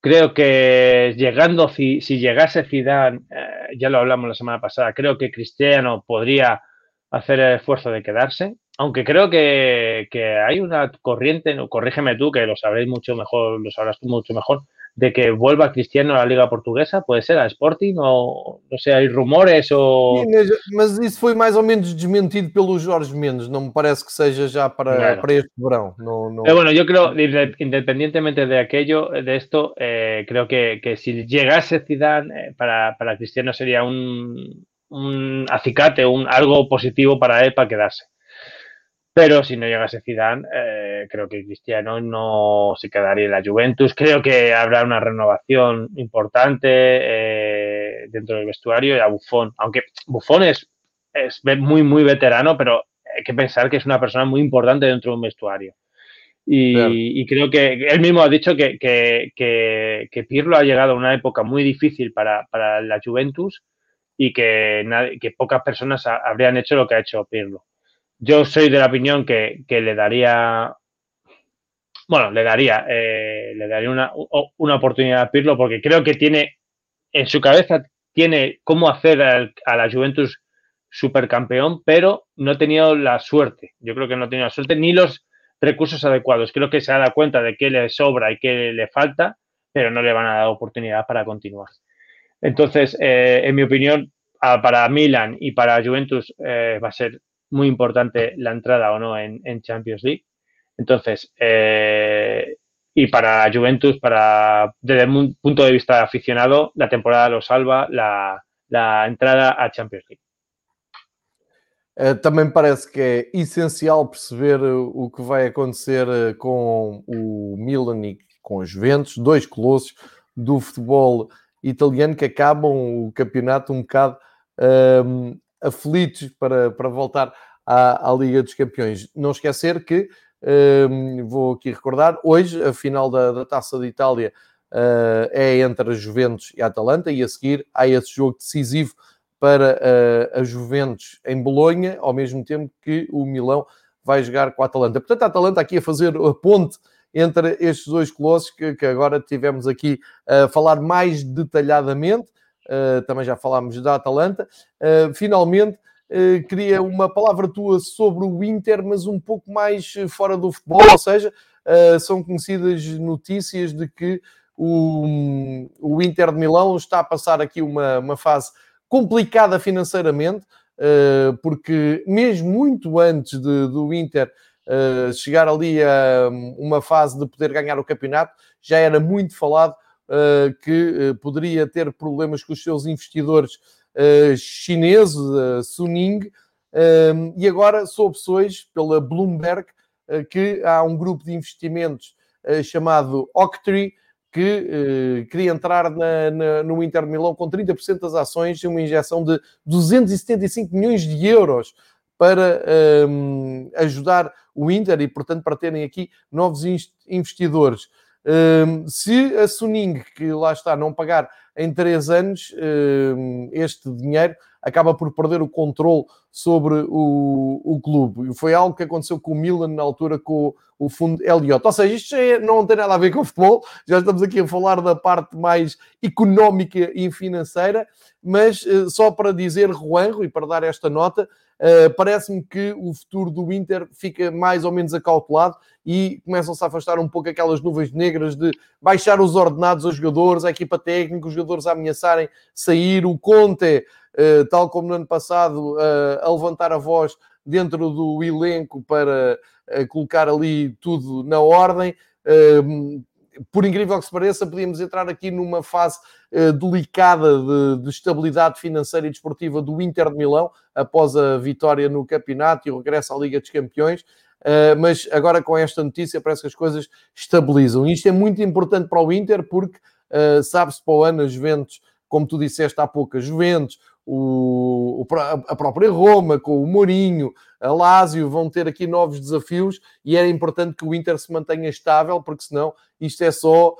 Creo que llegando, si, llegase Zidane, eh, ya lo hablamos la semana pasada, creo que Cristiano podría hacer el esfuerzo de quedarse, aunque creo que, que hay una corriente, corrígeme tú, que lo sabréis mucho mejor, lo sabrás tú mucho mejor, de que vuelva Cristiano a la Liga Portuguesa, puede ser a Sporting, ou não sei, há rumores. Sim, mas, mas, isso foi mais ou menos desmentido pelo Jorge Mendes, não me parece que seja já para, claro. para este verão. No, no... Pero bueno, yo creo, independientemente de aquello, de esto, eh, creo que, que, si llegase Zidane, eh, para, para Cristiano sería un, un acicate, un, algo positivo para él para quedarse. Pero si no llegase Zidane, eh, creo que Cristiano no se quedaría en la Juventus. Creo que habrá una renovación importante eh, dentro del vestuario y a Buffon. Aunque Buffon es, es, muy, muy veterano, pero hay que pensar que es una persona muy importante dentro de un vestuario. Y, claro. y creo que él mismo ha dicho que, que, que, que, Pirlo ha llegado a una época muy difícil para, para la Juventus y que, nadie, que pocas personas ha, habrían hecho lo que ha hecho Pirlo yo soy de la opinión que, le daría, bueno, le daría, eh, le daría una, una, oportunidad a Pirlo porque creo que tiene, en su cabeza, tiene cómo hacer a la Juventus supercampeón, pero no ha tenido la suerte. Yo creo que no ha tenido la suerte ni los recursos adecuados. Creo que se ha dado cuenta de que le sobra y que le falta, pero no le van a dar oportunidad para continuar. Entonces, eh, en mi opinión, para Milan y para Juventus eh, va a ser muy importante la entrada o no en, Champions League. Entonces, eh, y para Juventus, para, desde un punto de vista aficionado, la temporada lo salva la, entrada a Champions League. Uh, também parece que é essencial perceber o que vai acontecer com o Milan e com os Juventus, dois colossos do futebol italiano que acabam o campeonato um bocado um, aflitos para, para voltar à, à, Liga dos Campeões. Não esquecer que, um, vou aqui recordar, hoje a final da, da Taça de Itália uh, é entre a Juventus e a Atalanta e a seguir há esse jogo decisivo para uh, a Juventus em Bolonha, ao mesmo tempo que o Milão vai jogar com a Atalanta. Portanto, a Atalanta aqui a fazer a ponte entre estes dois colossos que, que agora tivemos aqui a falar mais detalhadamente. Uh, também já falámos da Atalanta. Uh, finalmente, uh, queria uma palavra tua sobre o Inter, mas um pouco mais fora do futebol, ou seja, são conhecidas notícias de que o, o Inter de Milão está a passar aqui uma, uma fase complicada financeiramente, porque mesmo muito antes de, do Inter chegar ali a uma fase de poder ganhar o campeonato, já era muito falado que uh, poderia ter problemas com os seus investidores uh, chineses, Suning, e agora soube opções pela Bloomberg que há um grupo de investimentos chamado Octree que queria entrar na, na, no Inter Milão com 30% das ações e uma injeção de 275 milhões de euros para ajudar o Inter e, portanto, para terem aqui novos investidores. Se a Suning, que lá está, não pagar em três anos, este dinheiro acaba por perder o controle sobre o, o clube. Foi algo que aconteceu com o Milan na altura com o, fundo Elliott. Ou seja, isto é, não tem nada a ver com o futebol, já estamos aqui a falar da parte mais económica e financeira, mas uh, só para dizer, Juanjo, e para dar esta nota, uh, parece-me que o futuro do Inter fica mais ou menos acautelado e começam-se a afastar um pouco aquelas nuvens negras de baixar os ordenados aos jogadores, a equipa técnica, os jogadores a ameaçarem sair, o Conte eh, tal como no ano passado, eh, a levantar a voz dentro do elenco para eh, colocar ali tudo na ordem. Por incrível que se pareça, podíamos entrar aqui numa fase delicada de, de estabilidade financeira e desportiva do Inter de Milão, após a vitória no campeonato e o regresso à Liga dos Campeões. Uh, mas agora com esta notícia parece que as coisas estabilizam. E isto é muito importante para o Inter porque uh, sabe-se para o ano as Juventus, como tu disseste há pouco, as Juventus, o, a própria Roma, com o Mourinho, a Lazio, vão ter aqui novos desafios e era importante que o Inter se mantenha estável, porque senão isto é só uh,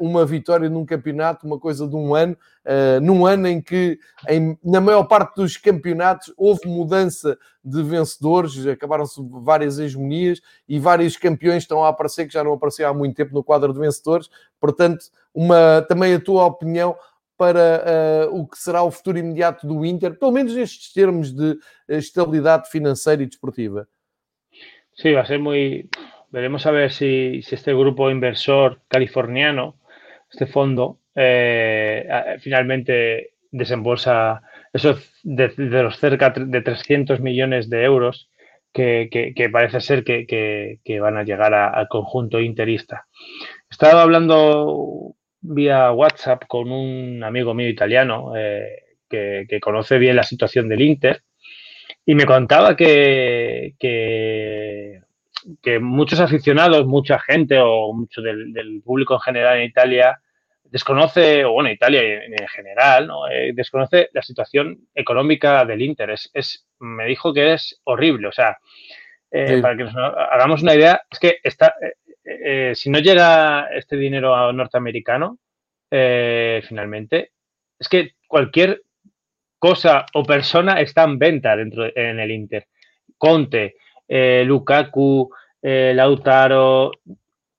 uma vitória num campeonato, uma coisa de um ano, uh, num ano em que em, na maior parte dos campeonatos houve mudança de vencedores, acabaram-se várias hegemonias e vários campeões estão a aparecer que já não apareciam há muito tempo no quadro de vencedores. Portanto, uma, também a tua opinião para uh, o que será o futuro imediato do Inter, pelo menos nestes termos de eh, estabilidade financeira y deportiva? Sí, va a ser muy... Veremos a ver si, si este grupo inversor californiano, este fondo, eh, finalmente desembolsa esos de, de, los cerca de 300 millones de euros que, que, que parece ser que, que van a llegar al conjunto interista. Estaba hablando vía WhatsApp con un amigo mío italiano eh, que, conoce bien la situación del Inter y me contaba que, que, muchos aficionados, mucha gente o mucho del, público en general en Italia desconoce, o bueno, Italia en, general, ¿no? Eh, desconoce la situación económica del Inter. Es, me dijo que es horrible, o sea, eh, para que nos hagamos una idea, es que está, eh, si no llega este dinero norteamericano, eh, finalmente, es que cualquier cosa o persona está en venta dentro en el Inter. Conte, eh, Lukaku, Lautaro,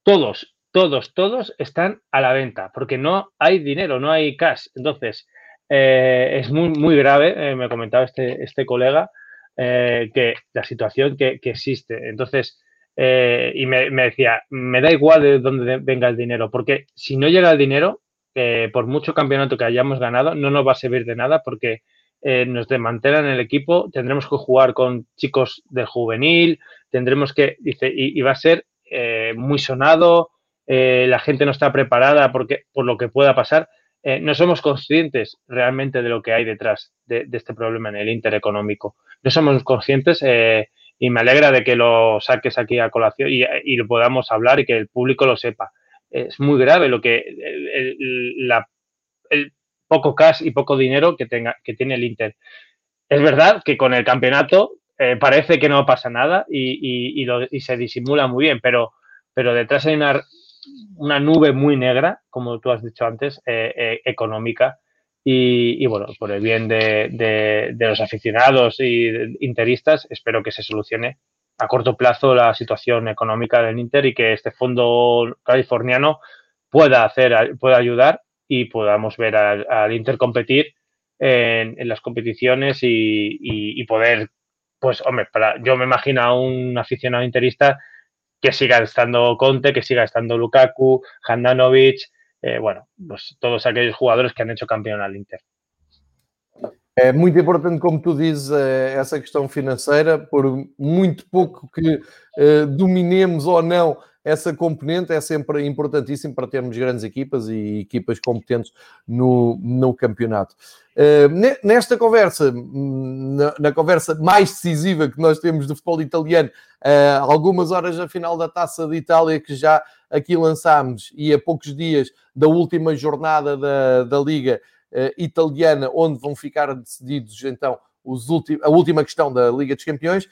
todos, todos, todos están a la venta porque no hay dinero, no hay cash. Entonces, es muy, muy grave, me comentaba este, este colega, que la situación que, que existe. Entonces, eh, y me, decía, me da igual de dónde venga el dinero, porque si no llega el dinero, eh, por mucho campeonato que hayamos ganado, no nos va a servir de nada porque eh, nos desmantelan el equipo, tendremos que jugar con chicos del juvenil, tendremos que, dice, y, va a ser muy sonado, la gente no está preparada porque, por lo que pueda pasar. no somos conscientes realmente de lo que hay detrás de, de, este problema en el intereconómico. No somos conscientes y me alegra de que lo saques aquí a colación y, lo podamos hablar y que el público lo sepa. Es muy grave lo que el, poco cash y poco dinero que, tenga, que tiene el Inter. Es verdad que con el campeonato eh, parece que no pasa nada y, y, se disimula muy bien, pero, pero detrás hay una, una nube muy negra, como tú has dicho antes, eh, eh, económica, y, bueno, por el bien de, los aficionados y interistas, espero que se solucione a corto plazo la situación económica del Inter y que este fondo californiano pueda hacer, pueda ayudar y podamos ver al, Inter competir en, las competiciones y, poder, pues, hombre, para, yo me imagino a un aficionado interista que siga estando Conte, que siga estando Lukaku, Handanovic, eh, bueno, pues todos aquellos jugadores que han hecho campeão al Inter. É muito importante, como tu dizes, eh, essa questão financeira, por muito pouco que uh, dominemos ou não essa componente, é sempre importantíssimo para termos grandes equipas e equipas competentes no, no campeonato. Uh, nesta conversa, na, na, conversa mais decisiva que nós temos do futebol italiano, uh, algumas horas a final da Taça de Itália que já aqui lançámos e a poucos dias da última jornada da, da Liga uh, Italiana, onde vão ficar decididos então os a última questão da Liga dos Campeões,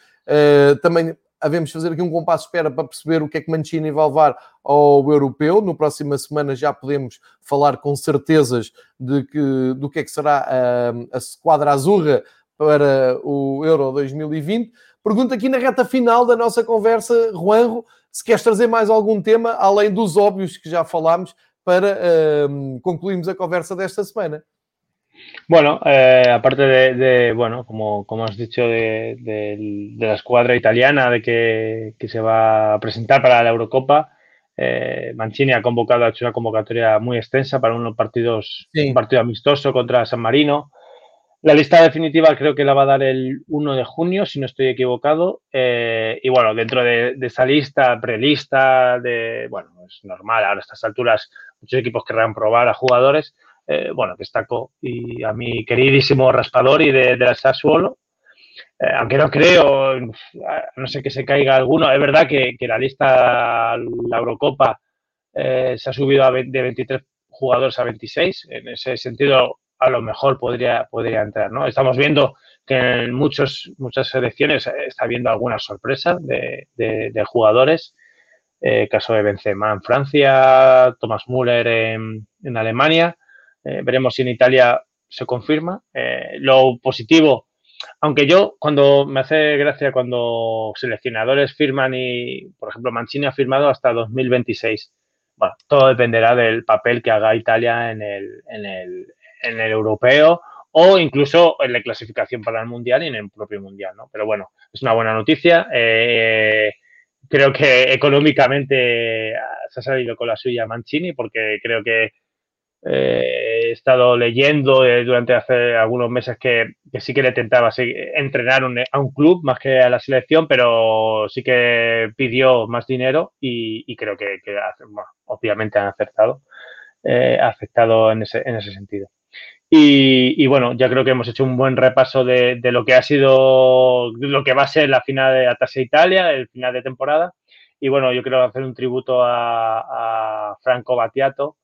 também havemos fazer aqui um compasso de espera para perceber o que é que Mancini vai levar ao europeu. No próxima semana já podemos falar com certezas de que, do que é que será a, a esquadra azurra para o Euro 2020. Pergunto aqui na reta final da nossa conversa, Juanjo, se queres trazer mais algum tema, além dos óbvios que já falámos, para uh, concluirmos a conversa desta semana. Bueno, eh, aparte de, de, bueno, como, como has dicho, de, de, de la escuadra italiana de que, que, se va a presentar para la Eurocopa, eh, Mancini ha convocado, ha hecho una convocatoria muy extensa para unos partidos, sí. un partido amistoso contra San Marino. La lista definitiva creo que la va a dar el 1 de junio, si no estoy equivocado. Eh, y bueno, dentro de, de, esa lista, prelista, de, bueno, es normal, ahora a estas alturas muchos equipos querrán probar a jugadores eh, bueno, destaco y a mi queridísimo Raspadori de, de la Sassuolo, eh, aunque no creo, no sé que se caiga alguno, es verdad que, la lista, la Eurocopa, eh, se ha subido a, de 23 jugadores a 26, en ese sentido a lo mejor podría, podría entrar, ¿no? Estamos viendo que en muchos, muchas selecciones está habiendo algunas sorpresas de, jugadores, caso de Benzema en Francia, Thomas Müller en Alemania, eh, veremos si en Italia se confirma. Eh, lo positivo, aunque yo cuando me hace gracia cuando seleccionadores firman y, por ejemplo, Mancini ha firmado hasta 2026. Bueno, todo dependerá del papel que haga Italia en el, en el, en el europeo o incluso en la clasificación para el mundial y en el propio mundial, ¿no? Pero bueno, es una buena noticia. Eh, creo que económicamente se ha salido con la suya Mancini porque creo que he estado leyendo eh, durante hace algunos meses que, sí que le tentaba entrenar a un club más que a la selección, pero sí que pidió más dinero y, creo que, obviamente han acertado, eh, ha afectado en ese, en ese sentido. Y, bueno, ya creo que hemos hecho un buen repaso de, lo que ha sido, lo que va a ser la final de Atase Italia, el final de temporada. Y bueno, yo quiero hacer un tributo a Franco Battiato,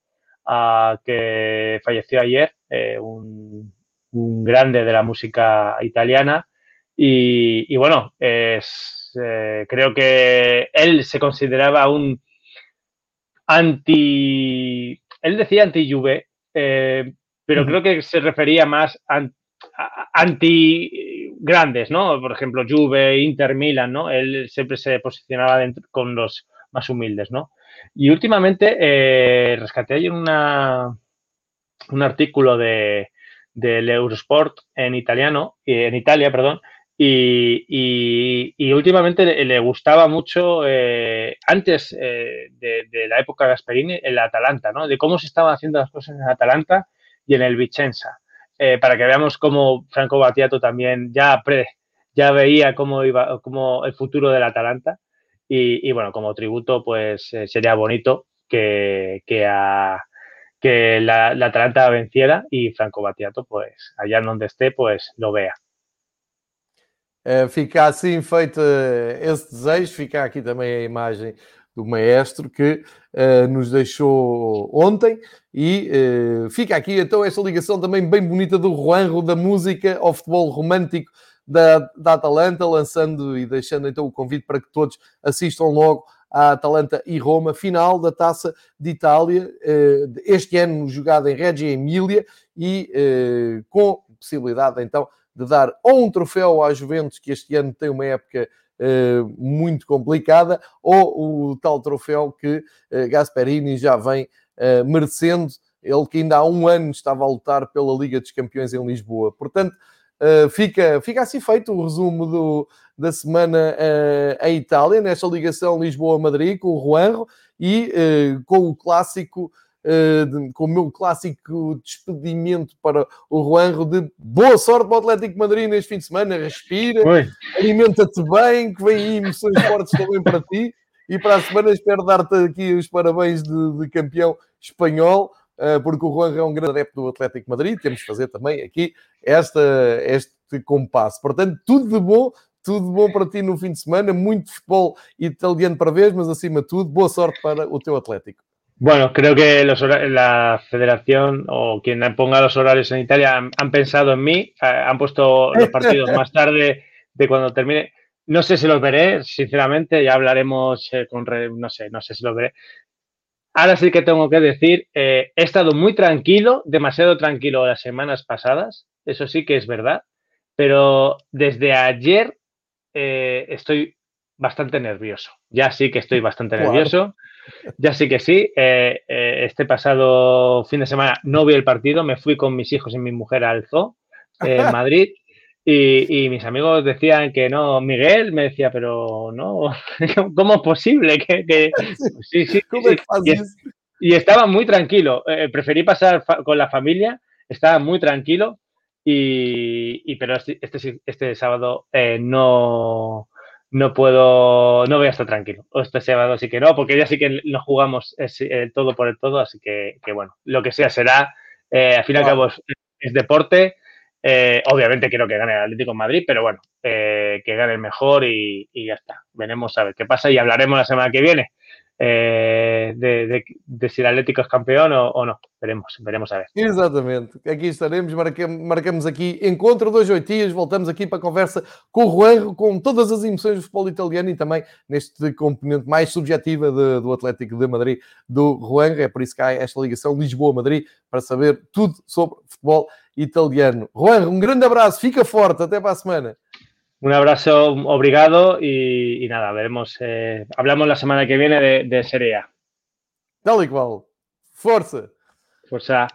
uh, que falleció ayer, eh, un, un, grande de la música italiana. Y, y bueno, es, eh, creo que él se consideraba un anti. Él decía anti-Juve, eh, pero uh -huh. creo que se refería más a, a, anti grandes, ¿no? Por ejemplo, Juve, Inter, Milan, ¿no? Él siempre se posicionaba dentro, con los más humildes, ¿no? Y últimamente eh, rescaté ayer una, un artículo de, del Eurosport en italiano, en Italia, perdón, y, y, últimamente le, gustaba mucho, eh, antes eh, de, de, la época Gasperini, el Atalanta, ¿no? De cómo se estaban haciendo las cosas en Atalanta y en el Vicenza. Eh, para que veamos cómo Franco Battiato también ya, pre, ya veía cómo iba cómo el futuro del Atalanta. Y, y, bueno, como tributo, pues eh, sería bonito que, que, a, que la, la, Atalanta venciera y Franco Battiato, pues allá donde esté, pues lo vea. Uh, fica assim feito esse desejo, fica aqui também a imagem do maestro que uh, nos deixou ontem e uh, fica aqui então esta ligação também bem bonita do Juanro, da música ao futebol romântico da, da Atalanta, lançando e deixando então o convite para que todos assistam logo à Atalanta e Roma, final da Taça de Itália, este ano jogada em Reggio Emília e com possibilidade então de dar ou um troféu à Juventus, que este ano tem uma época uh, muito complicada, ou o tal troféu que uh, Gasperini já vem uh, merecendo, ele que ainda há um ano estava a lutar pela Liga dos Campeões em Lisboa. Portanto, fica, fica assim feito o resumo do, da semana em Itália, nesta ligação Lisboa-Madrid, com o Juanro e com o clássico uh, com o meu clássico despedimento para o Juanro de boa sorte para o Atlético Madrid neste fim de semana, respira, alimenta-te bem, que vem aí emoções fortes também para ti. E para a semana espero dar-te aqui os parabéns de, de campeão espanhol, uh, porque o Juan é um grande adepto do Atlético Madrid. Temos que fazer também aqui esta, este compasso. Portanto, tudo de bom, tudo de bom para ti no fim de semana. Muito futebol italiano para vez, mas acima de tudo, boa sorte para o teu Atlético. Bueno, creo que los, la federación o quien ponga los horarios en Italia han, han pensado en mí, eh, han puesto los partidos más tarde de cuando termine. no sé si los veré, sinceramente, ya hablaremos eh, con, no sé, no sé si los veré. Ahora sí que tengo que decir, eh, he estado muy tranquilo, demasiado tranquilo las semanas pasadas, eso sí que es verdad, pero desde ayer eh, estoy bastante nervioso. Ya sí que estoy bastante nervioso. Ya sí que sí. Eh, este pasado fin de semana no vi el partido, me fui con mis hijos y mi mujer al zoo en Madrid. Y, mis amigos decían que no, Miguel me decía, pero no, ¿cómo es posible? Que, Sí, sí, y, estaba muy tranquilo. Eh, preferí pasar con la familia, estaba muy tranquilo. Y, pero este, este, este sábado eh, no, no puedo, no voy a estar tranquilo. Este sábado sí que no, porque ya sí que nos jugamos eh, todo por el todo, así que, bueno, lo que sea será. al fin y al cabo es deporte eh, obviamente quiero que gane el Atlético Madrid, pero bueno, eh, que gane el mejor y, ya está. Veremos a ver qué pasa y hablaremos la semana que viene eh, de, si el Atlético es campeón o, no. Veremos, veremos a ver. Exatamente. Aqui estaremos, marcamos aqui encontro dois oito dias, voltamos aqui para a conversa com o Juan, com todas as emoções do futebol italiano e também neste componente mais subjetiva de, do Atlético de Madrid do Juan. É por isso que há esta ligação Lisboa-Madrid para saber tudo sobre futebol italiano. Juan, un grande abrazo, fica fuerte, até para la semana. Un abrazo, obrigado y, nada, veremos. Eh, hablamos la semana que viene de, de Serie A. Tal y cual. Fuerza. Fuerza.